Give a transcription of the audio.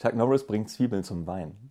Chuck Norris bringt Zwiebeln zum Wein.